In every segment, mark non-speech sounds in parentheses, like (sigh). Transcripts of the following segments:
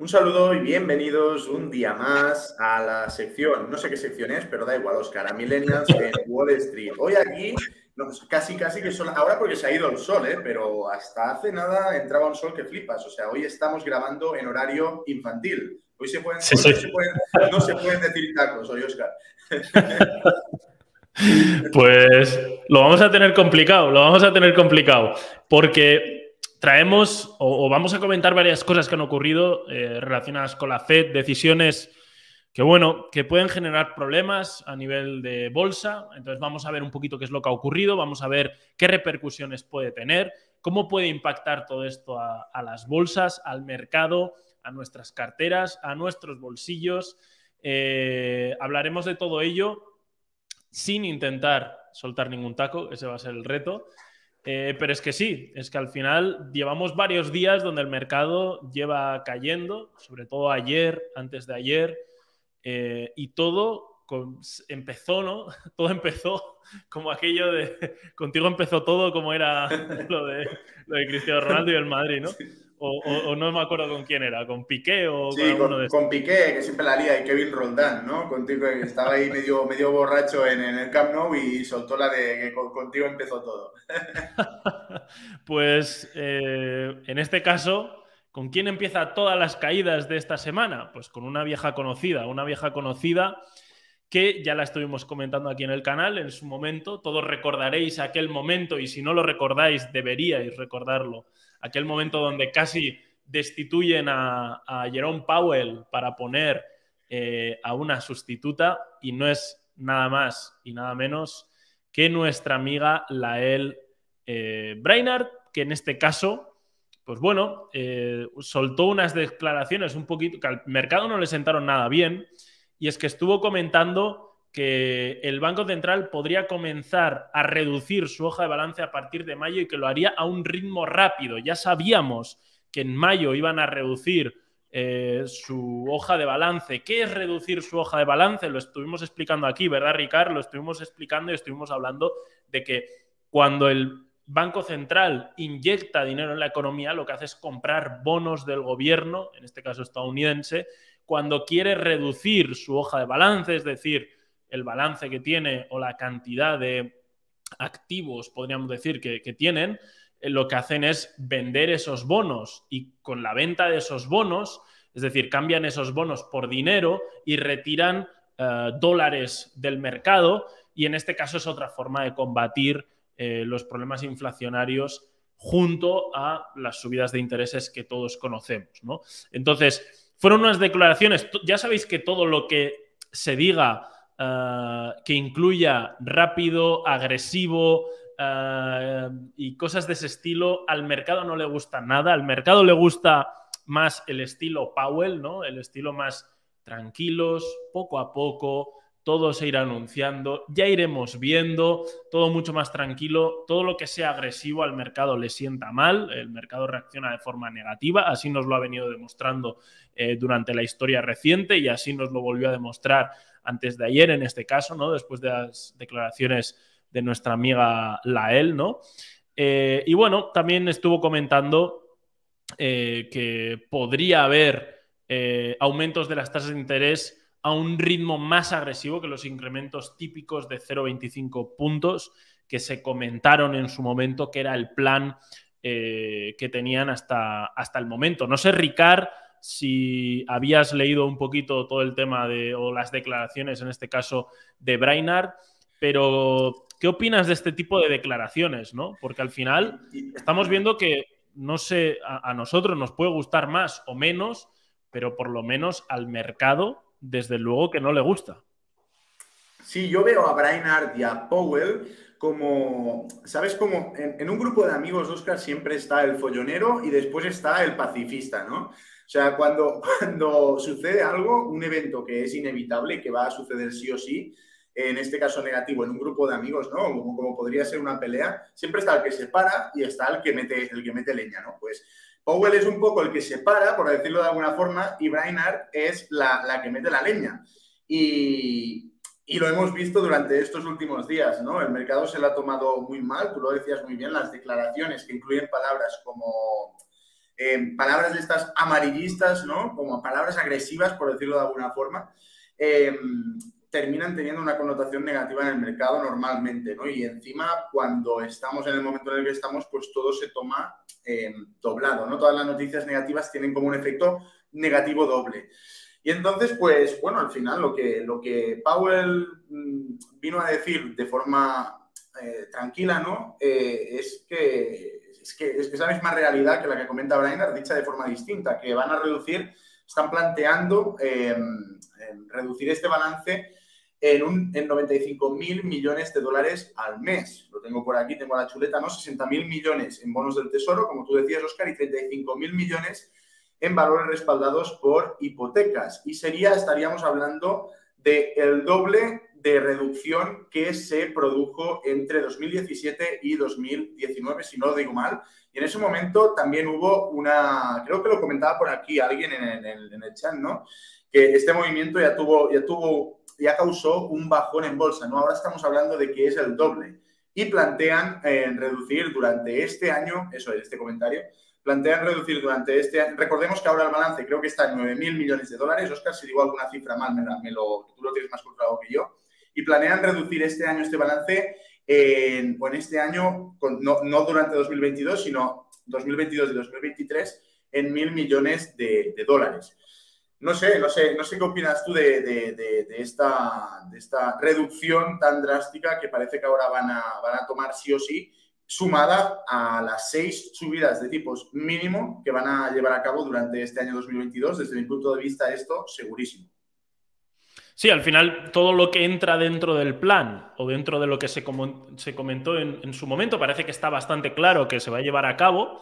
Un saludo y bienvenidos un día más a la sección, no sé qué sección es, pero da igual, Oscar, a Millennials (laughs) en Wall Street. Hoy aquí, casi, casi que son, ahora porque se ha ido el sol, ¿eh? pero hasta hace nada entraba un sol que flipas. O sea, hoy estamos grabando en horario infantil. Hoy se pueden, no se pueden decir tacos, hoy, Oscar. (laughs) Pues lo vamos a tener complicado, lo vamos a tener complicado, porque traemos o, vamos a comentar varias cosas que han ocurrido eh, relacionadas con la Fed, decisiones que, bueno, que pueden generar problemas a nivel de bolsa. Entonces vamos a ver un poquito qué es lo que ha ocurrido, vamos a ver qué repercusiones puede tener, cómo puede impactar todo esto a, las bolsas, al mercado, a nuestras carteras, a nuestros bolsillos. Eh, hablaremos de todo ello sin intentar soltar ningún taco, ese va a ser el reto. Eh, pero es que sí, es que al final llevamos varios días donde el mercado lleva cayendo, sobre todo ayer, antes de ayer, eh, y todo empezó, ¿no? (laughs) Todo empezó como aquello de. (laughs) Contigo empezó todo como era (laughs) lo de, lo de Cristiano Ronaldo y el Madrid, ¿no? O, no me acuerdo con quién era, con Piqué o sí, con, con, Piqué, que siempre la lía, y Kevin Roldán, ¿no? Contigo, estaba ahí medio, medio borracho en, el Camp Nou y soltó la de que contigo empezó todo. (laughs) pues eh, en este caso, ¿con quién empieza todas las caídas de esta semana? Pues con una vieja conocida, una vieja conocida que ya la estuvimos comentando aquí en el canal en su momento. Todos recordaréis aquel momento y si no lo recordáis, deberíais recordarlo aquel momento donde casi destituyen a, Jerome Powell para poner eh, a una sustituta y no es nada más y nada menos que nuestra amiga Lael eh, Brainard, que en este caso, pues bueno, eh, soltó unas declaraciones un poquito que al mercado no le sentaron nada bien y es que estuvo comentando que el Banco Central podría comenzar a reducir su hoja de balance a partir de mayo y que lo haría a un ritmo rápido. Ya sabíamos que en mayo iban a reducir eh, su hoja de balance. ¿Qué es reducir su hoja de balance? Lo estuvimos explicando aquí, ¿verdad, Ricardo? Lo estuvimos explicando y estuvimos hablando de que cuando el Banco Central inyecta dinero en la economía, lo que hace es comprar bonos del gobierno, en este caso estadounidense, cuando quiere reducir su hoja de balance, es decir, el balance que tiene o la cantidad de activos, podríamos decir, que, tienen, eh, lo que hacen es vender esos bonos y con la venta de esos bonos, es decir, cambian esos bonos por dinero y retiran eh, dólares del mercado y en este caso es otra forma de combatir eh, los problemas inflacionarios junto a las subidas de intereses que todos conocemos. ¿no? Entonces, fueron unas declaraciones, ya sabéis que todo lo que se diga eh, que incluya rápido, agresivo eh, y cosas de ese estilo, al mercado no le gusta nada. Al mercado le gusta más el estilo Powell, ¿no? El estilo más tranquilos, poco a poco, todo se irá anunciando, ya iremos viendo, todo mucho más tranquilo, todo lo que sea agresivo al mercado le sienta mal, el mercado reacciona de forma negativa, así nos lo ha venido demostrando eh, durante la historia reciente y así nos lo volvió a demostrar antes de ayer, en este caso, ¿no? Después de las declaraciones de nuestra amiga Lael, ¿no? Eh, y bueno, también estuvo comentando eh, que podría haber eh, aumentos de las tasas de interés a un ritmo más agresivo que los incrementos típicos de 0,25 puntos que se comentaron en su momento, que era el plan que tenían hasta, hasta el momento. No sé, Ricard, si habías leído un poquito todo el tema de, o las declaraciones, en este caso, de Brainard, pero ¿qué opinas de este tipo de declaraciones? ¿no? Porque al final estamos viendo que, no sé, a, nosotros nos puede gustar más o menos, pero por lo menos al mercado, desde luego que no le gusta. Sí, yo veo a Brainard y a Powell como, ¿sabes? Como en, en, un grupo de amigos, Oscar, siempre está el follonero y después está el pacifista, ¿no? O sea, cuando, (laughs) cuando sucede algo, un evento que es inevitable y que va a suceder sí o sí, en este caso negativo, en un grupo de amigos, ¿no? Como, podría ser una pelea, siempre está el que se para y está el que mete, el que mete leña, ¿no? Pues Powell es un poco el que se para, por decirlo de alguna forma, y Brainard es la, la que mete la leña. Y, y, lo hemos visto durante estos últimos días, ¿no? El mercado se lo ha tomado muy mal, tú lo decías muy bien, las declaraciones que incluyen palabras como palabras de estas amarillistas, ¿no? Como palabras agresivas, por decirlo de alguna forma, eh, terminan teniendo una connotación negativa en el mercado normalmente, ¿no? Y encima, cuando estamos en el momento en el que estamos, pues todo se toma doblado, ¿no? Todas las noticias negativas tienen como un efecto negativo doble. Y entonces, pues bueno, al final lo que, lo que Powell mm, vino a decir de forma eh, tranquila, ¿no? Eh, es, que, es, que, es la misma realidad que la que comenta Brainerd, dicha de forma distinta, que van a reducir, están planteando em, em, reducir este balance en, un, en 95 mil millones de dólares al mes. Lo tengo por aquí, tengo la chuleta, ¿no? 60 mil millones en bonos del tesoro, como tú decías, Oscar, y 35 mil millones en valores respaldados por hipotecas. Y sería, estaríamos hablando del el doble de reducción que se produjo entre 2017 y 2019, si no lo digo mal. Y en ese momento también hubo una, creo que lo comentaba por aquí alguien en el, en chat, ¿no? Que este movimiento ya tuvo, ya tuvo, ya causó un bajón en bolsa, ¿no? Ahora estamos hablando de que es el doble. Y plantean eh, reducir durante este año, eso es este comentario, plantean reducir durante este año. Recordemos que ahora el balance creo que está en 9.000 millones de dólares. Oscar, si digo alguna cifra mal, me, lo, tú lo tienes más controlado que yo. Y planean reducir este año este balance en, o en este año, no, durante 2022, sino 2022 y 2023, en mil millones de, dólares. No sé, no sé, no sé qué opinas tú de, esta, de esta reducción tan drástica que parece que ahora van a, van a tomar sí o sí sumada a las seis subidas de tipos mínimo que van a llevar a cabo durante este año 2022. Desde mi punto de vista, esto segurísimo. Sí, al final todo lo que entra dentro del plan o dentro de lo que se, comentó en, su momento parece que está bastante claro que se va a llevar a cabo.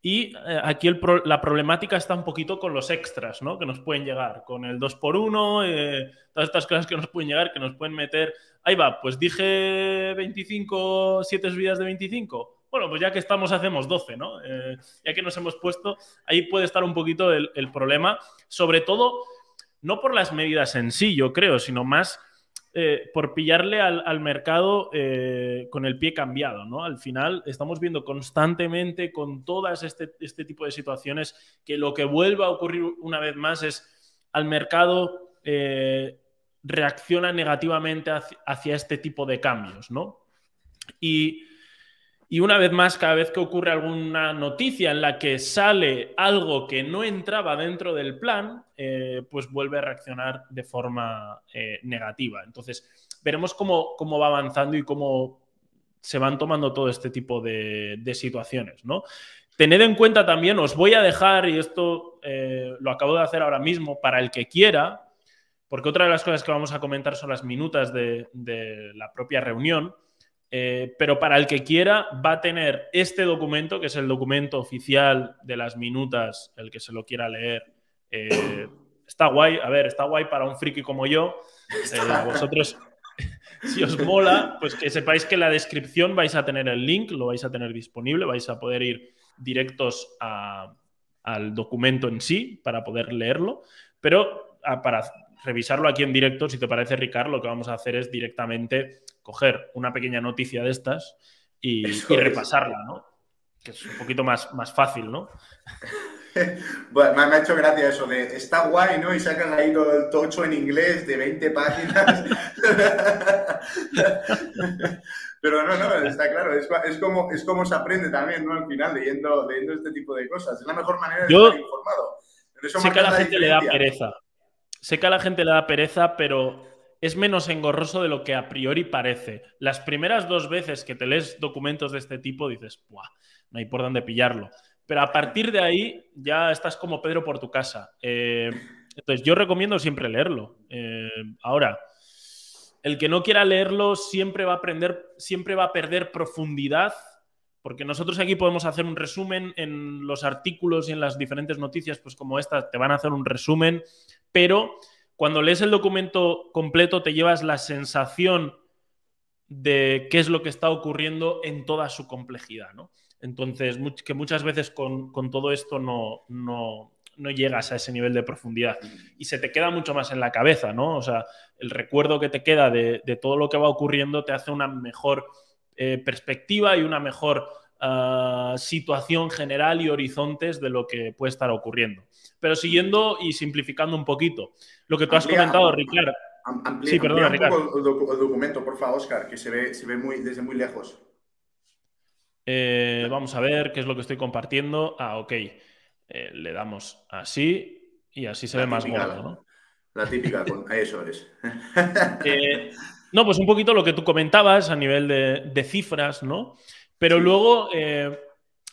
Y eh, aquí la problemática está un poquito con los extras, ¿no? Que nos pueden llegar, con el 2x1, eh, todas estas cosas que nos pueden llegar, que nos pueden meter ahí va, pues dije 25, 7 subidas de 25. Bueno, pues ya que estamos, hacemos 12, ¿no? Eh, ya que nos hemos puesto, ahí puede estar un poquito el, problema, sobre todo, no por las medidas en sí, yo creo, sino más eh, por pillarle al, mercado eh, con el pie cambiado, ¿no? Al final estamos viendo constantemente con todas este, este, tipo de situaciones que lo que vuelva a ocurrir una vez más es al mercado reacciona negativamente hacia, este tipo de cambios, ¿no? Y, una vez más, cada vez que ocurre alguna noticia en la que sale algo que no entraba dentro del plan, eh, pues vuelve a reaccionar de forma eh, negativa. Entonces, veremos cómo, cómo, va avanzando y cómo se van tomando todo este tipo de, situaciones, ¿no? Tened en cuenta también, os voy a dejar, y esto eh, lo acabo de hacer ahora mismo, para el que quiera, porque otra de las cosas que vamos a comentar son las minutas de, la propia reunión, eh, pero para el que quiera va a tener este documento, que es el documento oficial de las minutas, el que se lo quiera leer. Eh, está guay, a ver, está guay para un friki como yo. Eh, vosotros, (laughs) si os mola, pues que sepáis que en la descripción vais a tener el link, lo vais a tener disponible, vais a poder ir directos al documento en sí para poder leerlo, pero ah, para revisarlo aquí en directo, si te parece, Ricardo, lo que vamos a hacer es directamente coger una pequeña noticia de estas y, repasarla, ¿no? Que es un poquito más, más fácil, ¿no? (laughs) bueno, me ha hecho gracia eso de está guay, ¿no? Y sacan ahí todo el tocho en inglés de 20 páginas. (laughs) Pero no, no, está claro, es, como, es como se aprende también, ¿no? Al final, leyendo, leyendo este tipo de cosas. Es la mejor manera de estar informado. sé que a la gente le da pereza. Sé que a la gente le da pereza, pero es menos engorroso de lo que a priori parece. Las primeras dos veces que te lees documentos de este tipo dices, ¡buah! No hay por dónde pillarlo. Pero a partir de ahí ya estás como Pedro por tu casa. Eh, entonces yo recomiendo siempre leerlo. Eh, ahora, el que no quiera leerlo siempre va a aprender, siempre va a perder profundidad porque nosotros aquí podemos hacer un resumen en los artículos y en las diferentes noticias, pues como esta, te van a hacer un resumen, pero cuando lees el documento completo te llevas la sensación de qué es lo que está ocurriendo en toda su complejidad, ¿no? Entonces, que muchas veces con, todo esto no, no, llegas a ese nivel de profundidad y se te queda mucho más en la cabeza, ¿no? O sea, el recuerdo que te queda de, de todo lo que va ocurriendo te hace una mejor eh, perspectiva y una mejor ah, situación general y horizontes de lo que puede estar ocurriendo. Pero siguiendo y simplificando un poquito, lo que tú has comentado, Ricardo. sí, perdona, Ricardo. el, documento, por favor, Oscar, que se ve, se ve muy, desde muy lejos. Eh, vamos a ver qué es lo que estoy compartiendo. Ah, ok. Eh, le damos así y así se ve más gordo, ¿no? La típica, con eso es. Eh, (laughs) no, pues un poquito lo que tú comentabas a nivel de, cifras, ¿no? Pero luego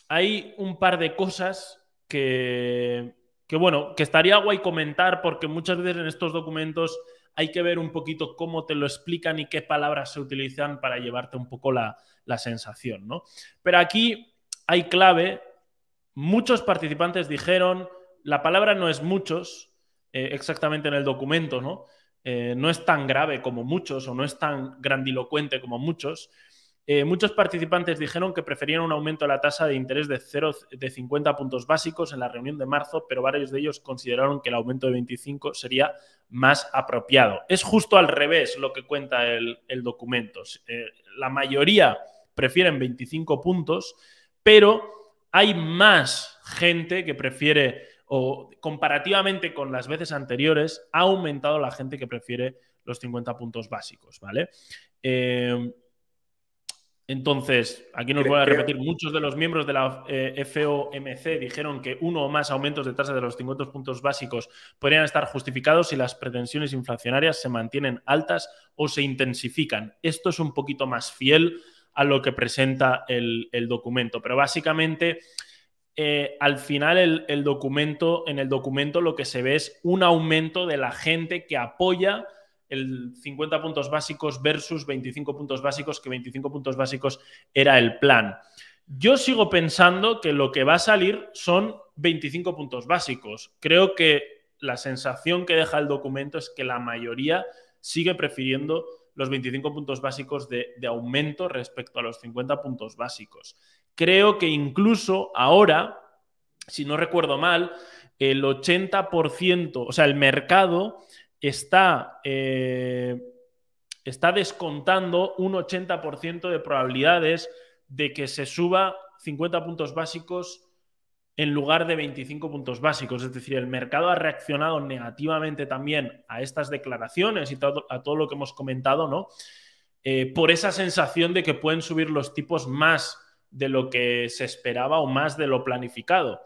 hay un par de cosas que, que, bueno, que estaría guay comentar porque muchas veces en estos documentos hay que ver un poquito cómo te lo explican y qué palabras se utilizan para llevarte un poco la, la sensación, ¿no? Pero aquí hay clave. Muchos participantes dijeron, la palabra no es muchos, eh, exactamente en el documento, ¿no? Eh, no es tan grave como muchos o no es tan grandilocuente como muchos. Eh, muchos participantes dijeron que preferían un aumento de la tasa de interés de, 0, de 50 puntos básicos en la reunión de marzo, pero varios de ellos consideraron que el aumento de 25 sería más apropiado. Es justo al revés lo que cuenta el, documento. la mayoría prefieren 25 puntos, pero hay más gente que prefiere, o comparativamente con las veces anteriores, ha aumentado la gente que prefiere los 50 puntos básicos, ¿vale? Eh, entonces, aquí nos voy a repetir, muchos de los miembros de la eh, FOMC dijeron que uno o más aumentos de tasa de los 50 puntos básicos podrían estar justificados si las pretensiones inflacionarias se mantienen altas o se intensifican. Esto es un poquito más fiel a lo que presenta el, documento. Pero básicamente, eh, al final, el, documento, en el documento lo que se ve es un aumento de la gente que apoya el 50 puntos básicos versus 25 puntos básicos, que 25 puntos básicos era el plan. Yo sigo pensando que lo que va a salir son 25 puntos básicos. Creo que la sensación que deja el documento es que la mayoría sigue prefiriendo los 25 puntos básicos de, aumento respecto a los 50 puntos básicos. Creo que incluso ahora, si no recuerdo mal, el 80%, o sea, el mercado está, eh, está descontando un 80% de probabilidades de que se suba 50 puntos básicos en lugar de 25 puntos básicos. Es decir, el mercado ha reaccionado negativamente también a estas declaraciones y a todo lo que hemos comentado, ¿no? Eh, por esa sensación de que pueden subir los tipos más de lo que se esperaba o más de lo planificado.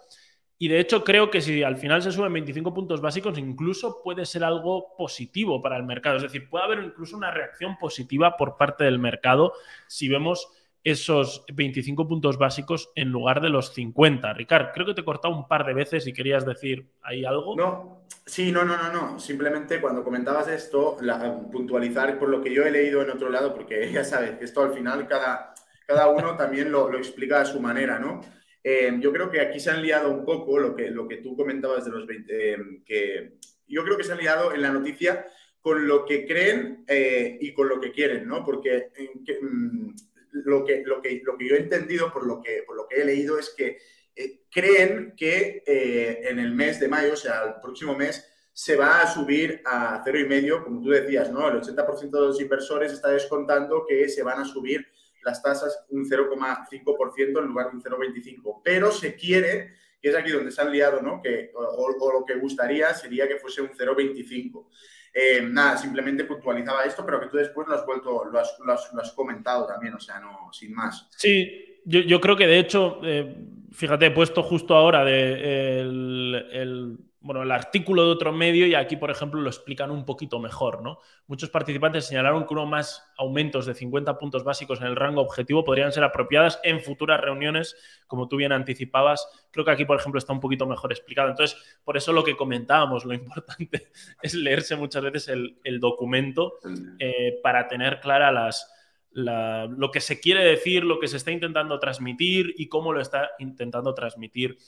Y de hecho creo que si al final se suben 25 puntos básicos, incluso puede ser algo positivo para el mercado. Es decir, puede haber incluso una reacción positiva por parte del mercado si vemos esos 25 puntos básicos en lugar de los 50. Ricard, creo que te he cortado un par de veces y querías decir ahí algo. No, sí, no, no, no, no. Simplemente cuando comentabas esto, puntualizar por lo que yo he leído en otro lado, porque (laughs) ya sabes esto al final cada, cada uno también lo, explica a su manera, ¿no? Eh, yo creo que aquí se han liado un poco lo que, lo que tú comentabas de los 20, eh, que yo creo que se han liado en la noticia con lo que creen eh, y con lo que quieren, ¿no? Porque mm, lo que, lo que, lo que yo he entendido por lo que, por lo que he leído es que eh, creen que eh, en el mes de mayo, o sea, el próximo mes, se va a subir a cero y medio, como tú decías, ¿no? El 80% de los inversores está descontando que se van a subir las tasas un 0,5% en lugar de un 0,25%. Pero se quiere, que es aquí donde se han liado, ¿no? Que, o lo que gustaría sería que fuese un 0,25%. Eh, nada, simplemente puntualizaba esto, pero que tú después lo has vuelto, lo has, lo has, comentado también, o sea, no, sin más. Sí, yo, yo creo que de hecho, eh, fíjate, he puesto justo ahora de el bueno, el artículo de otro medio y aquí, por ejemplo, lo explican un poquito mejor, ¿no? Muchos participantes señalaron que uno más aumentos de 50 puntos básicos en el rango objetivo podrían ser apropiadas en futuras reuniones, como tú bien anticipabas. Creo que aquí, por ejemplo, está un poquito mejor explicado. Entonces, por eso lo que comentábamos, lo (laughs) importante es leerse muchas veces el, documento eh, para tener clara las, lo que se quiere decir, lo que se está intentando transmitir y cómo lo está intentando transmitir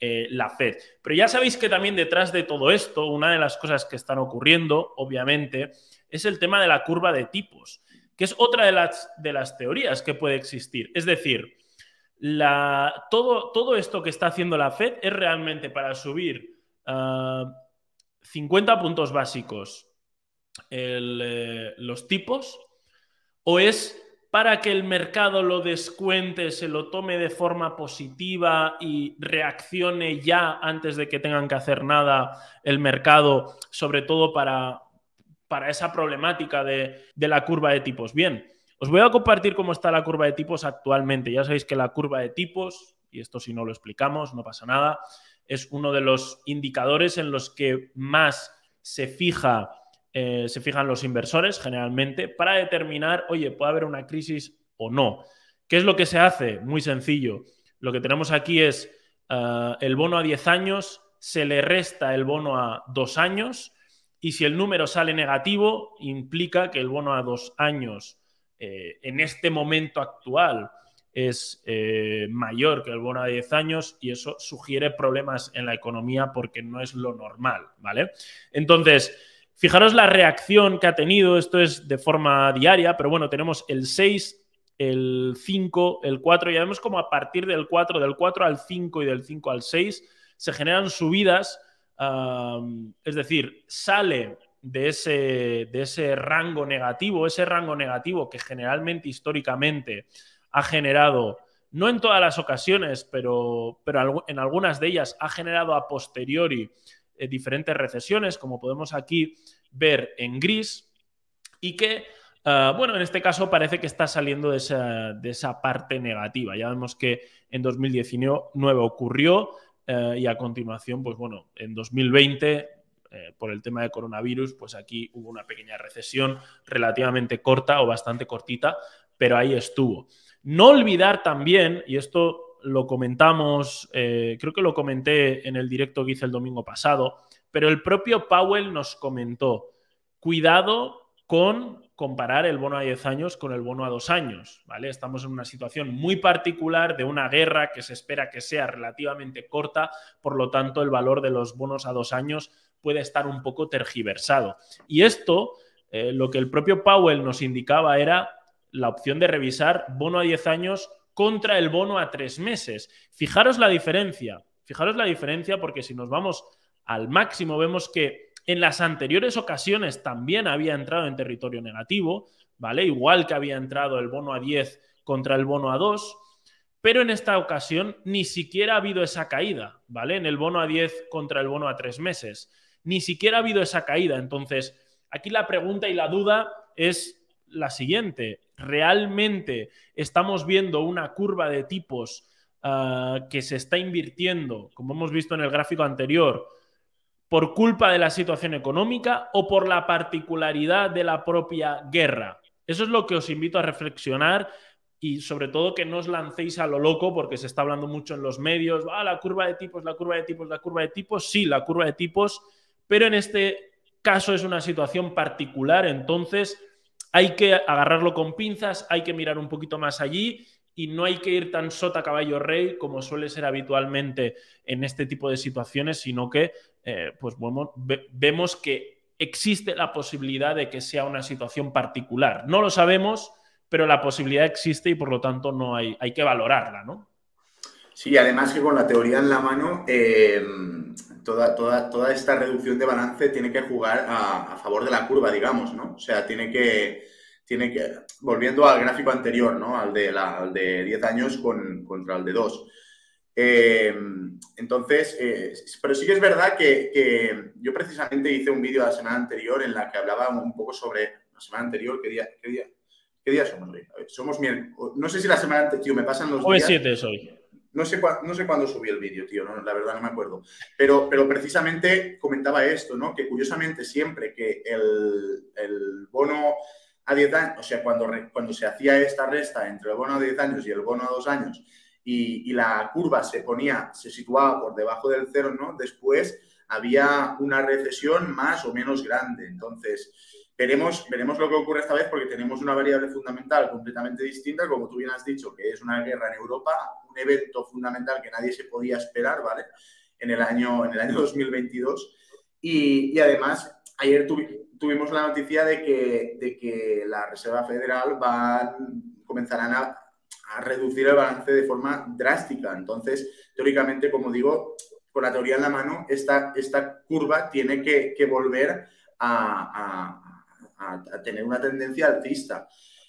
eh, la Fed. Pero ya sabéis que también detrás de todo esto, una de las cosas que están ocurriendo, obviamente, es el tema de la curva de tipos, que es otra de las, de las teorías que puede existir. Es decir, la, todo, todo, esto que está haciendo la Fed es realmente para subir 50 ah, puntos básicos eh, los tipos o es para que el mercado lo descuente, se lo tome de forma positiva y reaccione ya antes de que tengan que hacer nada el mercado, sobre todo para, para esa problemática de, de la curva de tipos. Bien, os voy a compartir cómo está la curva de tipos actualmente. Ya sabéis que la curva de tipos, y esto si no lo explicamos, no pasa nada, es uno de los indicadores en los que más se fija eh, se fijan los inversores generalmente para determinar, oye, puede haber una crisis o no. ¿Qué es lo que se hace? Muy sencillo. Lo que tenemos aquí es eh, el bono a 10 años, se le resta el bono a 2 años y si el número sale negativo, implica que el bono a 2 años eh, en este momento actual es mayor que el bono a 10 años y eso sugiere problemas en la economía porque no es lo normal, ¿vale? Entonces, Fijaros la reacción que ha tenido, esto es de forma diaria, pero bueno, tenemos el 6, el 5, el 4, ya vemos como a partir del 4, del 4 al 5 y del 5 al 6 se generan subidas, es decir, sale de ese, de ese rango negativo, ese rango negativo que generalmente históricamente ha generado, no en todas las ocasiones, pero, pero en algunas de ellas ha generado a posteriori diferentes recesiones, como podemos aquí ver en gris, y que, ah, bueno, en este caso parece que está saliendo de esa, parte negativa. Ya vemos que en 2019 ocurrió eh, y a continuación, pues bueno, en 2020 eh, por el tema de coronavirus, pues aquí hubo una pequeña recesión relativamente corta o bastante cortita, pero ahí estuvo. No olvidar también, y esto lo comentamos, eh, creo que lo comenté en el directo que hice el domingo pasado, pero el propio Powell nos comentó, cuidado con comparar el bono a 10 años con el bono a 2 años, ¿vale? Estamos en una situación muy particular de una guerra que se espera que sea relativamente corta, por lo tanto el valor de los bonos a 2 años puede estar un poco tergiversado. Y esto, eh, lo que el propio Powell nos indicaba era la opción de revisar bono a 10 años contra el bono a tres meses. Fijaros la diferencia, fijaros la diferencia porque si nos vamos al máximo vemos que en las anteriores ocasiones también había entrado en territorio negativo, ¿vale? Igual que había entrado el bono a 10 contra el bono a 2, pero en esta ocasión ni siquiera ha habido esa caída, ¿vale? En el bono a 10 contra el bono a tres meses. Ni siquiera ha habido esa caída. Entonces, aquí la pregunta y la duda es la siguiente realmente estamos viendo una curva de tipos ah, que se está invirtiendo, como hemos visto en el gráfico anterior, por culpa de la situación económica o por la particularidad de la propia guerra. Eso es lo que os invito a reflexionar y sobre todo que no os lancéis a lo loco porque se está hablando mucho en los medios, ah, la curva de tipos, la curva de tipos, la curva de tipos, sí, la curva de tipos, pero en este caso es una situación particular, entonces hay que agarrarlo con pinzas, hay que mirar un poquito más allí y no hay que ir tan sota caballo rey como suele ser habitualmente en este tipo de situaciones, sino que eh, pues vemos que existe la posibilidad de que sea una situación particular. No lo sabemos, pero la posibilidad existe y por lo tanto no hay, hay que valorarla, ¿no? Sí, además que con la teoría en la mano, eh, toda, toda, toda, esta reducción de balance tiene que jugar a, favor de la curva, digamos, ¿no? O sea, tiene que, tiene que volviendo al gráfico anterior, ¿no? Al de, la, de 10 años con, contra el de 2. Eh, entonces, eh, pero sí que es verdad que, yo precisamente hice un vídeo la semana anterior en la que hablaba un poco sobre la semana anterior, ¿qué día, qué día, qué día somos hoy? somos no sé si la semana anterior, tío, me pasan los días. 7 es hoy. No sé, no sé cuándo subí el vídeo, tío, la verdad no me acuerdo. Pero, pero precisamente comentaba esto, ¿no? Que curiosamente siempre que el, el bono a 10 años, o sea, cuando, cuando se hacía esta resta entre el bono a 10 años y el bono a 2 años y, y, la curva se ponía, se situaba por debajo del cero, ¿no? Después había una recesión más o menos grande. Entonces, Veremos, veremos lo que ocurre esta vez porque tenemos una variable fundamental completamente distinta, como tú bien has dicho, que es una guerra en Europa, un evento fundamental que nadie se podía esperar, ¿vale? En el año, en el año (laughs) 2022. Y, y además, ayer tuvimos la noticia de que, de que la Reserva Federal va, comenzarán a, a reducir el balance de forma drástica. Entonces, teóricamente, como digo, con la teoría en la mano, esta, esta curva tiene que, volver a, a, a, tener una tendencia alcista.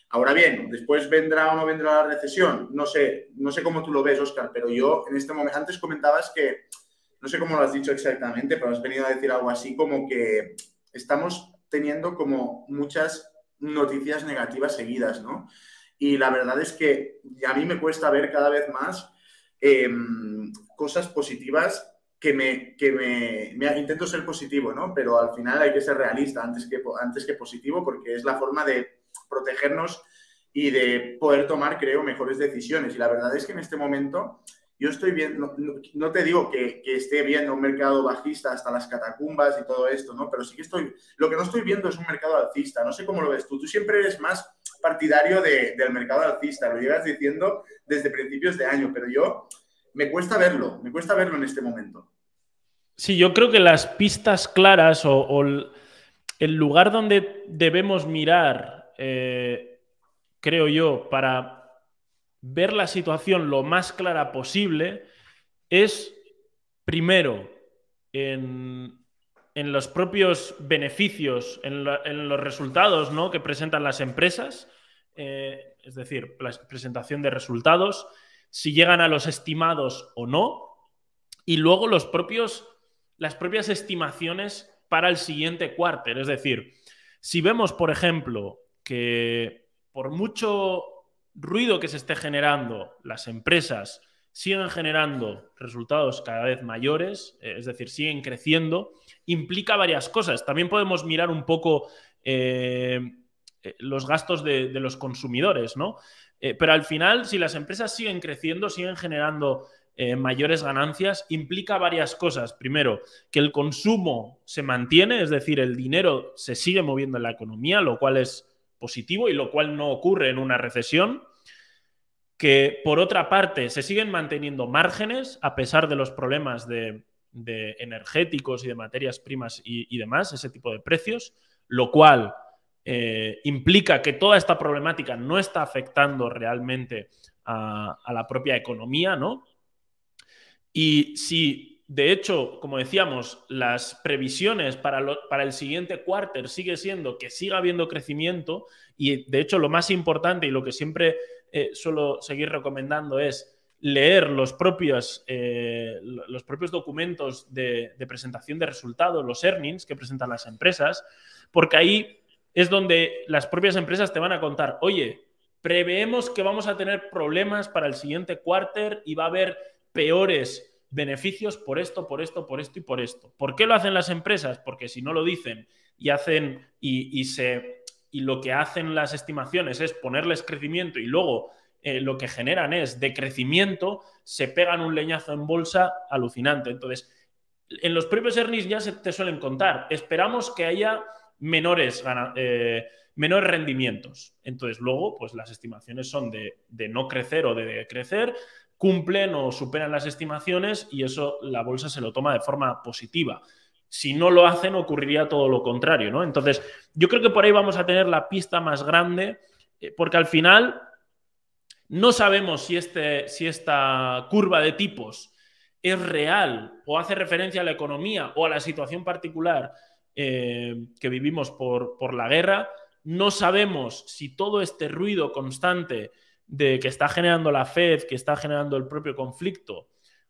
Ahora bien, después vendrá o no vendrá la recesión. No sé, no sé cómo tú lo ves, Oscar, pero yo en este momento, antes comentabas que, no sé cómo lo has dicho exactamente, pero has venido a decir algo así como que estamos teniendo como muchas noticias negativas seguidas, ¿no? Y la verdad es que a mí me cuesta ver cada vez más em, cosas positivas que me, que me, intento ser positivo, ¿no? Pero al final hay que ser realista antes que, antes que positivo porque es la forma de protegernos y de poder tomar, creo, mejores decisiones. Y la verdad es que en este momento yo estoy viendo, no, te digo que, esté viendo un mercado bajista hasta las catacumbas y todo esto, ¿no? Pero sí que estoy, lo que no estoy viendo es un mercado alcista. No sé cómo lo ves tú. Tú siempre eres más partidario del mercado alcista, lo llevas diciendo desde principios de año, pero yo me cuesta verlo, me cuesta verlo en este momento. Sí, yo creo que las pistas claras o, el lugar donde debemos mirar, eh, creo yo, para ver la situación lo más clara posible es, primero, en, los propios beneficios, en, los resultados ¿no? que presentan las empresas, eh, es decir, la presentación de resultados, si llegan a los estimados o no, y luego los propios, las propias estimaciones para el siguiente cuarter. Es decir, si vemos, por ejemplo, que por mucho ruido que se esté generando, las empresas siguen generando resultados cada vez mayores, eh, es decir, siguen creciendo, implica varias cosas. También podemos mirar un poco eh, eh, los gastos de, los consumidores, ¿no? pero al final, si las empresas siguen creciendo, siguen generando mayores ganancias, implica varias cosas. Primero, que el consumo se mantiene, es decir, el dinero se sigue moviendo en la economía, lo cual es positivo y lo cual no ocurre en una recesión. Que por otra parte se siguen manteniendo márgenes a pesar de los problemas de, energéticos y de materias primas y, demás, ese tipo de precios, lo cual eh, implica que toda esta problemática no está afectando realmente a, la propia economía, ¿no? Y si de hecho, como decíamos, las previsiones para, para el siguiente cuarter sigue siendo que siga habiendo crecimiento y de hecho lo más importante y lo que siempre eh, suelo seguir recomendando es leer los propios, eh, los propios documentos de, de, presentación de resultados, los earnings que presentan las empresas, porque ahí es donde las propias empresas te van a contar, oye, preveemos que vamos a tener problemas para el siguiente cuarter y va a haber peores beneficios por esto, por esto, por esto y por esto. ¿Por qué lo hacen las empresas? Porque si no lo dicen y hacen y, se y lo que hacen las estimaciones es ponerles crecimiento y luego eh, lo que generan es decrecimiento, se pegan un leñazo en bolsa alucinante. Entonces, en los propios earnings ya se te suelen contar. Esperamos que haya menores, eh, menores rendimientos. Entonces, luego, pues las estimaciones son de, de no crecer o de crecer cumplen o superan las estimaciones y eso la bolsa se lo toma de forma positiva. Si no lo hacen, ocurriría todo lo contrario, ¿no? Entonces, yo creo que por ahí vamos a tener la pista más grande, eh, porque al final no sabemos si, este, si esta curva de tipos es real o hace referencia a la economía o a la situación particular eh, que vivimos por, por la guerra. No sabemos si todo este ruido constante de que está generando la Fed, que está generando el propio conflicto,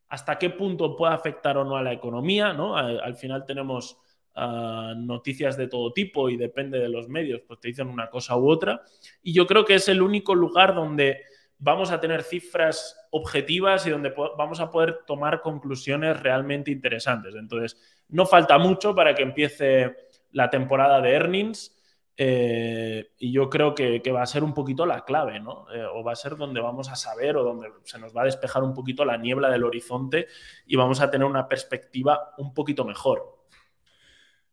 hasta qué punto puede afectar o no a la economía, ¿no? Al, final tenemos ah, noticias de todo tipo y depende de los medios, pues te dicen una cosa u otra. Y yo creo que es el único lugar donde vamos a tener cifras objetivas y donde vamos a poder tomar conclusiones realmente interesantes. Entonces, no falta mucho para que empiece la temporada de earnings. Eh, y yo creo que, va a ser un poquito la clave, ¿no? Eh, o va a ser donde vamos a saber o donde se nos va a despejar un poquito la niebla del horizonte y vamos a tener una perspectiva un poquito mejor.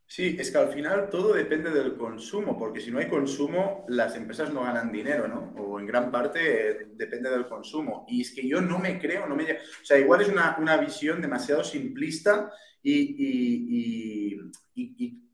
Sí, es que al final todo depende del consumo, porque si no hay consumo, las empresas no ganan dinero, ¿no? O en gran parte depende del consumo. Y es que yo no me creo, no me... O sea, igual es una, visión demasiado simplista y, y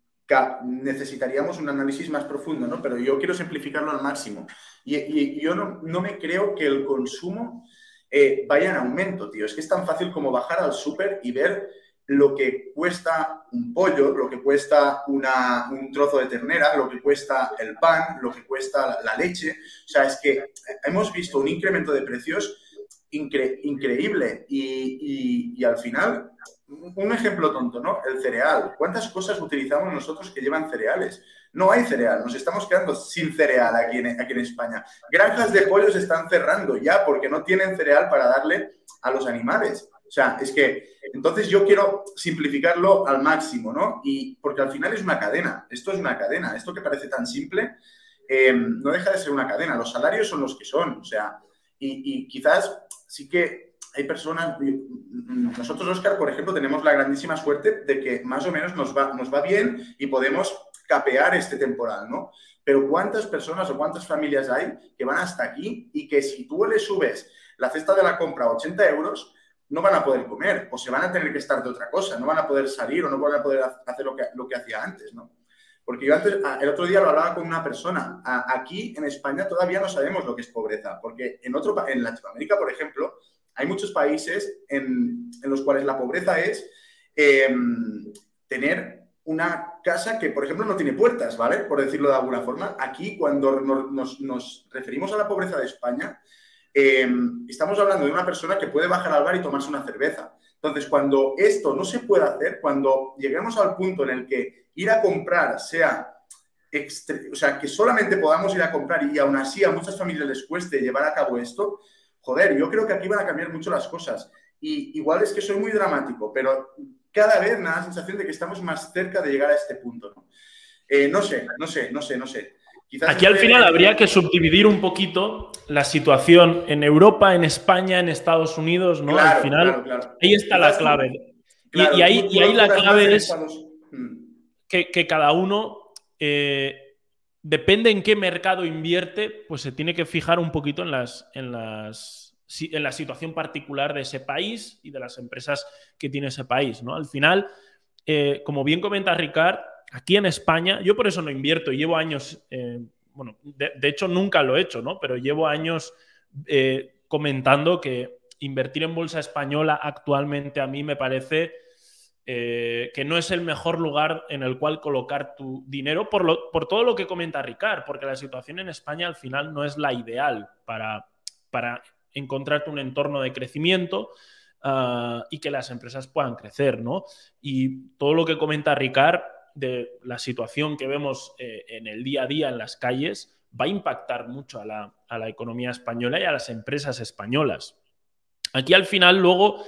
necesitaríamos un análisis más profundo, ¿no? Pero yo quiero simplificarlo al máximo. Y, yo no, me creo que el consumo eh, vaya en aumento, tío. Es que es tan fácil como bajar al súper y ver lo que cuesta un pollo, lo que cuesta un trozo de ternera, lo que cuesta el pan, lo que cuesta la, leche. O sea, es que hemos visto un incremento de precios increíble y, al final, un ejemplo tonto, ¿no? El cereal. ¿Cuántas cosas utilizamos nosotros que llevan cereales? No hay cereal, nos estamos quedando sin cereal aquí en, aquí en España. Granjas de pollos están cerrando ya porque no tienen cereal para darle a los animales. O sea, es que entonces yo quiero simplificarlo al máximo, ¿no? Y porque al final es una cadena, esto es una cadena, esto que parece tan simple, eh, no deja de ser una cadena, los salarios son los que son, o sea, y, quizás sí que hay personas, nosotros, Oscar, por ejemplo, tenemos la grandísima suerte de que más o menos nos va, nos va bien y podemos capear este temporal, ¿no? Pero ¿cuántas personas o cuántas familias hay que van hasta aquí y que si tú le subes la cesta de la compra a 80 euros, no van a poder comer o se van a tener que estar de otra cosa, no van a poder salir o no van a poder hacer lo que, lo que hacía antes, ¿no? Porque yo antes, el otro día lo hablaba con una persona. Aquí en España todavía no sabemos lo que es pobreza, porque en, otro, en Latinoamérica, por ejemplo, hay muchos países en, los cuales la pobreza es em, tener una casa que, por ejemplo, no tiene puertas, ¿vale? Por decirlo de alguna forma. Aquí, cuando nos, referimos a la pobreza de España, Em, estamos hablando de una persona que puede bajar al bar y tomarse una cerveza. Entonces, cuando esto no se puede hacer, cuando lleguemos al punto en el que ir a comprar sea, o sea, que solamente podamos ir a comprar y aún así a muchas familias les cueste llevar a cabo esto, joder, yo creo que aquí van a cambiar mucho las cosas. Y igual es que soy muy dramático, pero cada vez me da la sensación de que estamos más cerca de llegar a este punto. no eh, sé, no sé, no sé, no sé. Aquí al final habría que subdividir un poquito la situación en Europa, en España, en Estados Unidos, ¿no? al final, ahí está la clave. y, ahí, y, ahí, la clave es mm. que, cada uno, eh, depende en qué mercado invierte, pues se tiene que fijar un poquito en, las, en, las, en la situación particular de ese país y de las empresas que tiene ese país, ¿no? Al final, eh, como bien comenta Ricard, aquí en España, yo por eso no invierto, llevo años, eh, bueno, de, hecho nunca lo he hecho, ¿no? Pero llevo años eh, comentando que invertir en bolsa española actualmente a mí me parece eh, que no es el mejor lugar en el cual colocar tu dinero por, por todo lo que comenta Ricard, porque la situación en España al final no es la ideal para, para encontrarte un entorno de crecimiento. Ah, y que las empresas puedan crecer, ¿no? Y todo lo que comenta Ricard de la situación que vemos eh, en el día a día en las calles va a impactar mucho a la, economía española y a las empresas españolas. Aquí al final luego,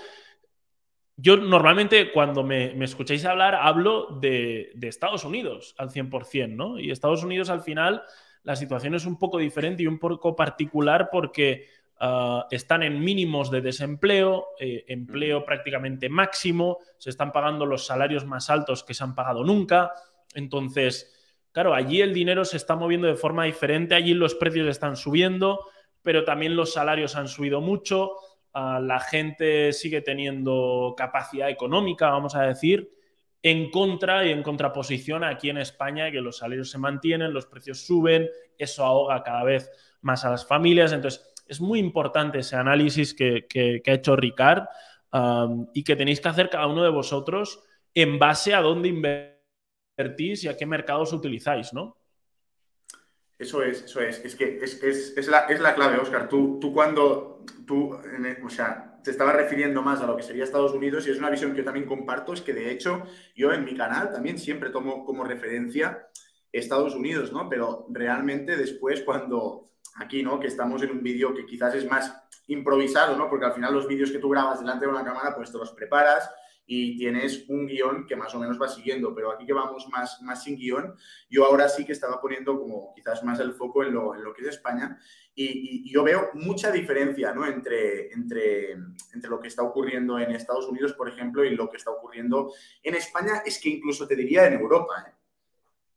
yo normalmente cuando me, escucháis hablar hablo de, Estados Unidos al 100%, ¿no? Y Estados Unidos al final la situación es un poco diferente y un poco particular porque Ah, están en mínimos de desempleo, eh, empleo prácticamente máximo, se están pagando los salarios más altos que se han pagado nunca. Entonces, claro, allí el dinero se está moviendo de forma diferente, allí los precios están subiendo, pero también los salarios han subido mucho, ah, la gente sigue teniendo capacidad económica, vamos a decir, en contra y en contraposición aquí en España, que los salarios se mantienen, los precios suben, eso ahoga cada vez más a las familias. Entonces, es muy importante ese análisis que, ha hecho Ricard y que tenéis que hacer cada uno de vosotros en base a dónde invertís y a qué mercados utilizáis, ¿no? Eso es, eso es. Es que es, la, clave, Oscar. Tú, tú cuando, tú, o sea, te estaba refiriendo más a lo que sería Estados Unidos y es una visión que yo también comparto, es que de hecho yo en mi canal también siempre tomo como referencia Estados Unidos, ¿no? Pero realmente después cuando, aquí, ¿no? Que estamos en un vídeo que quizás es más improvisado, ¿no? Porque al final los vídeos que tú grabas delante de una cámara, pues te los preparas y tienes un guion que más o menos va siguiendo, pero aquí que vamos más, más sin guion, yo ahora sí que estaba poniendo como quizás más el foco en lo, en lo que es España y, yo veo mucha diferencia ¿no? entre, entre, entre lo que está ocurriendo en Estados Unidos, por ejemplo, y lo que está ocurriendo en España, es que incluso te diría en Europa. ¿eh?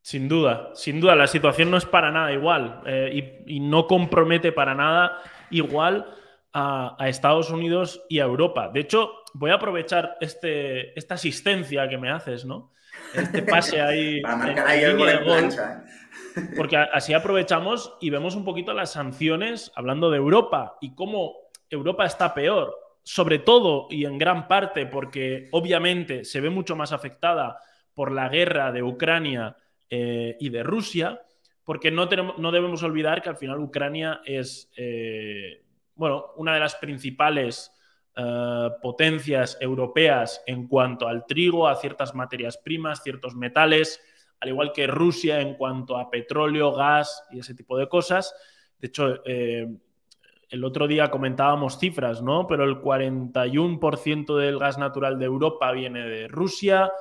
Sin duda, sin duda, la situación no es para nada igual eh, y, no compromete para nada igual a, Estados Unidos y a Europa. De hecho, voy a aprovechar este, esta asistencia que me haces, ¿no? Este pase (laughs) ahí. para marcar ahí el gol ¿eh? (laughs) Porque así aprovechamos y vemos un poquito las sanciones, hablando de Europa y cómo Europa está peor. sobre todo y en gran parte porque obviamente se ve mucho más afectada por la guerra de Ucrania eh, y de Rusia, porque no, tenemos, no, debemos olvidar que al final Ucrania es, eh, bueno, una de las principales eh, potencias europeas en cuanto al trigo, a ciertas materias primas, ciertos metales, al igual que Rusia en cuanto a petróleo, gas y ese tipo de cosas. De hecho, el otro día comentábamos cifras, ¿no? Pero el 41% del gas natural de Europa viene de Rusia.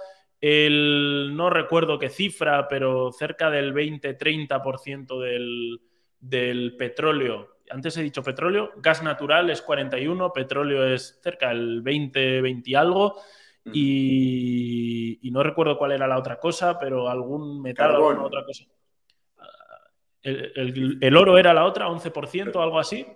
El, no recuerdo qué cifra, pero cerca del 20-30% del, del petróleo. Antes he dicho petróleo, gas natural es 41, petróleo es cerca del 20, 20 y algo. Y, no recuerdo cuál era la otra cosa, pero algún metal, o alguna otra cosa. El, el, oro era la otra, 11%, algo así.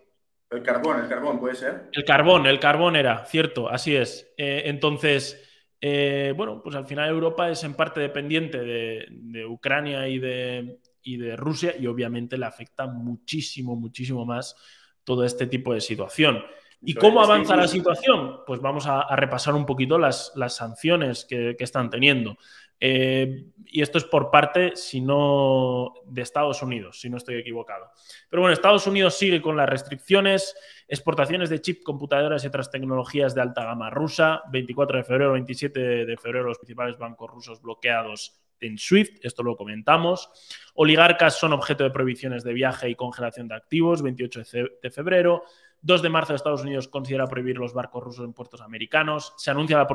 El carbón, el carbón puede ser. El carbón, el carbón era, cierto, así es. Eh, entonces, eh, bueno, pues al final Europa es en parte dependiente de, Ucrania y de, de Rusia y obviamente le afecta muchísimo, muchísimo más todo este tipo de situación. ¿Y cómo avanza la situación? Pues vamos a, repasar un poquito las, las sanciones que, que, están teniendo. Eh, y esto es por parte, si no, de Estados Unidos, si no estoy equivocado. Pero bueno, Estados Unidos sigue con las restricciones, exportaciones de chip, computadoras y otras tecnologías de alta gama rusa. 24 de febrero, 27 de febrero, los principales bancos rusos bloqueados en SWIFT, esto lo comentamos. Oligarcas son objeto de prohibiciones de viaje y congelación de activos, 28 de febrero. 2 de marzo, Estados Unidos considera prohibir los barcos rusos en puertos americanos. Se anuncia la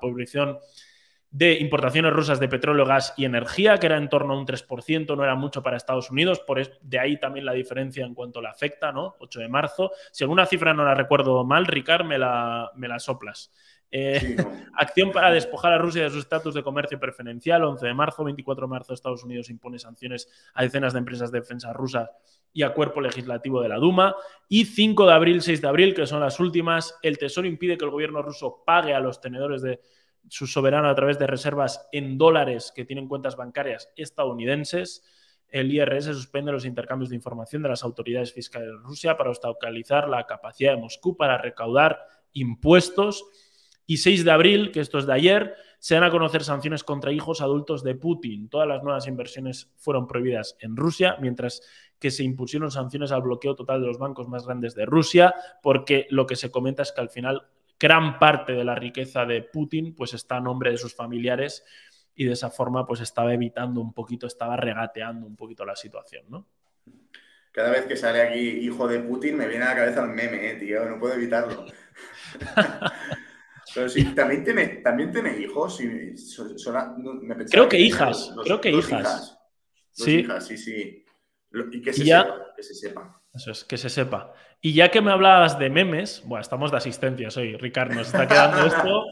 prohibición, de importaciones rusas de petróleo, gas y energía, que era en torno a un 3%, no era mucho para Estados Unidos, por de ahí también la diferencia en cuanto le afecta, ¿no? 8 de marzo. Si alguna cifra no la recuerdo mal, Ricard, me la, me la soplas. Eh, (laughs) acción para despojar a Rusia de su estatus de comercio preferencial, 11 de marzo, 24 de marzo Estados Unidos impone sanciones a decenas de empresas de defensa rusas y a cuerpo legislativo de la Duma. Y 5 de abril, 6 de abril, que son las últimas, el Tesoro impide que el gobierno ruso pague a los tenedores de su soberano a través de reservas en dólares que tienen cuentas bancarias estadounidenses. El IRS suspende los intercambios de información de las autoridades fiscales de Rusia para obstaculizar la capacidad de Moscú para recaudar impuestos. Y 6 de abril, que esto es de ayer, se dan a conocer sanciones contra hijos adultos de Putin. Todas las nuevas inversiones fueron prohibidas en Rusia, mientras que se impusieron sanciones al bloqueo total de los bancos más grandes de Rusia, porque lo que se comenta es que al final gran parte de la riqueza de Putin pues está a nombre de sus familiares y de esa forma pues estaba evitando un poquito, estaba regateando un poquito la situación, ¿no? Cada vez que sale aquí hijo de Putin me viene a la cabeza el meme, eh, tío, no puedo evitarlo. (laughs) Pero sí, también tiene, también tiene hijos. Y creo que, hijas, creo que hijas. sí. hijas, sí, sí. Y que se, sepa, que se sepa. Eso es, que se sepa. Y ya que me hablabas de memes, bueno, estamos de asistencia hoy, Ricardo, nos está quedando esto.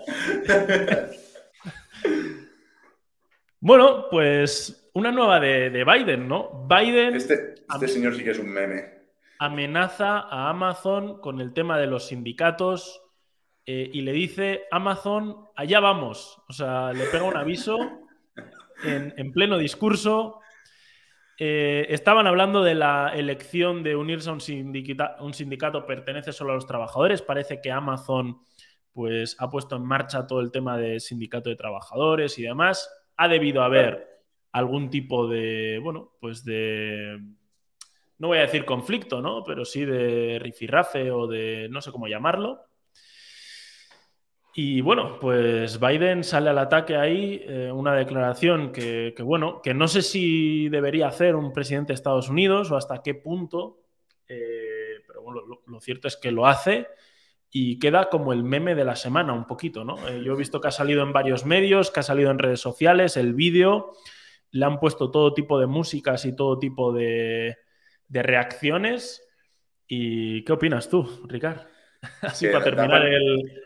(laughs) bueno, pues una nueva de, Biden, ¿no? Biden. Este, este señor sí que es un meme. Amenaza a Amazon con el tema de los sindicatos eh, y le dice: Amazon, allá vamos. O sea, le pega un aviso en, en pleno discurso eh, estaban hablando de la elección de unirse a un, un, sindicato pertenece solo a los trabajadores. Parece que Amazon pues, ha puesto en marcha todo el tema de sindicato de trabajadores y demás. Ha debido haber algún tipo de, bueno, pues de, no voy a decir conflicto, ¿no? Pero sí de rifirrafe o de, no sé cómo llamarlo. Y bueno, pues Biden sale al ataque ahí, eh, una declaración que, bueno, que no sé si debería hacer un presidente de Estados Unidos o hasta qué punto, eh, pero bueno, lo, cierto es que lo hace y queda como el meme de la semana un poquito, ¿no? Eh, yo he visto que ha salido en varios medios, que ha salido en redes sociales, el vídeo, le han puesto todo tipo de músicas y todo tipo de, de reacciones. ¿Y qué opinas tú, Ricardo? (laughs) Así para terminar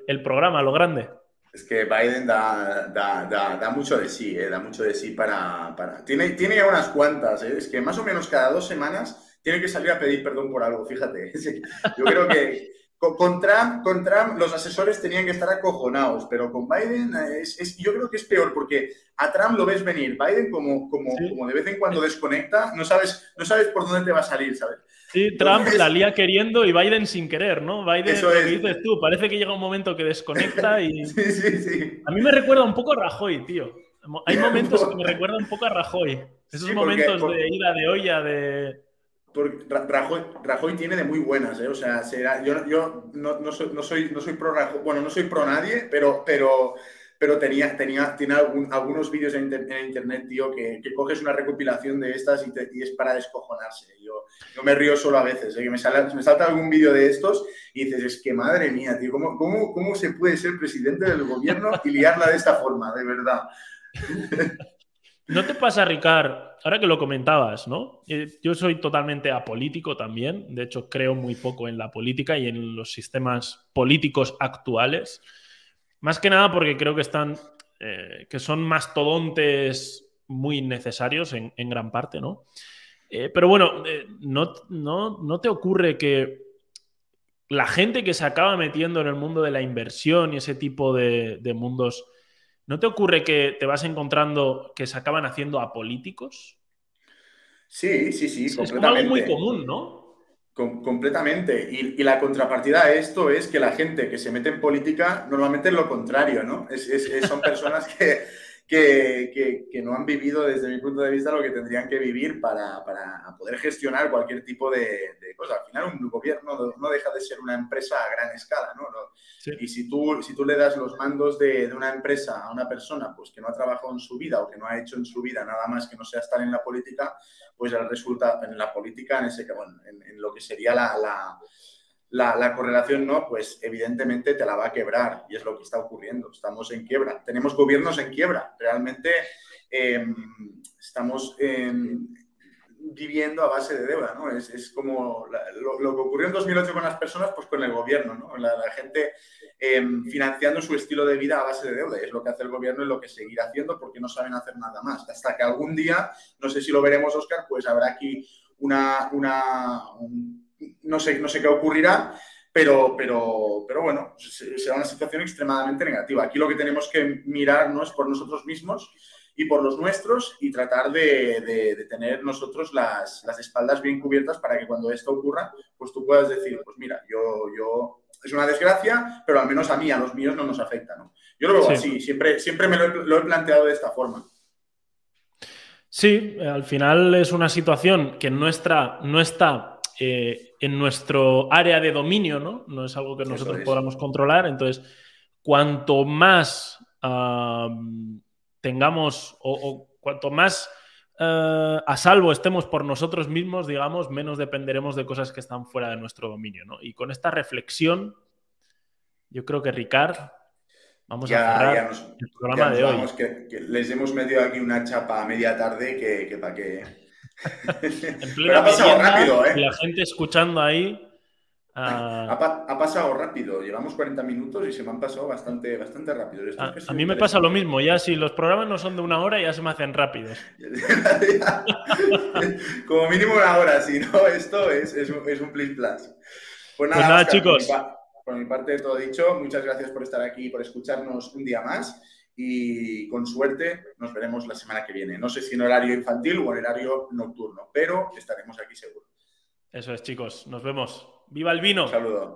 el, programa, lo grande. Es que Biden da, mucho de sí, eh, da mucho de sí para... Tiene, tiene ya unas cuantas, eh, es que más o menos cada dos semanas tiene que salir a pedir perdón por algo, fíjate. (laughs) Yo creo que con, Trump, los asesores tenían que estar acojonados, pero con Biden es, yo creo que es peor porque a Trump lo ves venir. Biden como, como, como de vez en cuando desconecta, no sabes, no sabes por dónde te va a salir, ¿sabes? Sí, Trump la lía queriendo y Biden sin querer, ¿no? Biden, lo que dices tú, parece que llega un momento que desconecta y... (laughs) Sí, sí, sí. A mí me recuerda un poco a Rajoy, tío. Hay (laughs) momentos que me recuerdan un poco a Rajoy. Esos momentos de ida de olla, de... Porque Rajoy, Rajoy, tiene de muy buenas, ¿eh? O sea, será, yo, yo no, no, soy, no, soy, no soy pro Rajoy, bueno, no soy pro nadie, pero, pero pero tenía, tenía, tiene algunos vídeos en, internet, tío, que, coges una recopilación de estas y, es para descojonarse. Yo, yo, me río solo a veces, ¿eh? que me, sale, me salta algún vídeo de estos y dices, es que madre mía, tío, ¿cómo, cómo, cómo se puede ser presidente del gobierno y liarla de esta forma, de verdad? (laughs) ¿No te pasa, Ricard, ahora que lo comentabas, ¿no? Eh, yo soy totalmente apolítico también, de hecho creo muy poco en la política y en los sistemas políticos actuales. Más que nada porque creo que están. Eh, que son mastodontes muy necesarios en, gran parte, ¿no? Eh, pero bueno, eh, no, no, te ocurre que la gente que se acaba metiendo en el mundo de la inversión y ese tipo de, mundos, ¿no te ocurre que te vas encontrando que se acaban haciendo apolíticos? Sí, sí, sí, es como algo muy común, ¿no? completamente. Y, la contrapartida a esto es que la gente que se mete en política normalmente es lo contrario, ¿no? son personas que, que, no han vivido desde mi punto de vista lo que tendrían que vivir para, poder gestionar cualquier tipo de, cosas. Al final un gobierno no deja de ser una empresa a gran escala, ¿no? Y si tú, si tú le das los mandos de, una empresa a una persona pues, que no ha trabajado en su vida o que no ha hecho en su vida nada más que no sea estar en la política, pues resulta en la política, en, ese, bueno, en, lo que sería la la, correlación no, pues evidentemente te la va a quebrar y es lo que está ocurriendo. Estamos en quiebra. Tenemos gobiernos en quiebra. Realmente em, estamos em, viviendo a base de deuda, ¿no? Es, como lo, que ocurrió en 2008 con las personas, pues con el gobierno, ¿no? La, gente em, financiando su estilo de vida a base de deuda. es lo que hace el gobierno y lo que seguirá haciendo porque no saben hacer nada más. Hasta que algún día, no sé si lo veremos, Oscar, pues habrá aquí una, una no sé, no sé qué ocurrirá, pero, pero, pero bueno, será una situación extremadamente negativa. Aquí lo que tenemos que mirar no es por nosotros mismos y por los nuestros y tratar de, tener nosotros las, espaldas bien cubiertas para que cuando esto ocurra, pues tú puedas decir, pues mira, yo, yo, es una desgracia, pero al menos a mí, a los míos no nos afecta, ¿no? Yo lo veo así, siempre, siempre me lo he planteado de esta forma. Sí, al final es una situación que nuestra, no está eh, en nuestro área de dominio, ¿no? No es algo que nosotros podamos controlar. Entonces, cuanto más tengamos o, cuanto más eh, a salvo estemos por nosotros mismos, digamos, menos dependeremos de cosas que están fuera de nuestro dominio, ¿no? Y con esta reflexión, yo creo que Ricard, vamos a cerrar el programa de hoy. Que, les hemos metido aquí una chapa a media tarde que para Pero ha pasado rápido, ¿eh? La gente escuchando ahí. Ah, ha, pasado rápido, llevamos 40 minutos y se me han pasado bastante, bastante rápido. a, mí me pasa lo mismo, ya si los programas no son de una hora ya se me hacen rápidos. (laughs) Como mínimo una hora, si no, esto es, es, un, es un plus plus. Pues nada, pues nada chicos. Por mi, parte, todo dicho. Muchas gracias por estar aquí, por escucharnos un día más y con suerte nos veremos la semana que viene. No sé si en horario infantil o en horario nocturno, pero estaremos aquí seguro. Eso es, chicos. Nos vemos. ¡Viva el vino! Un saludo.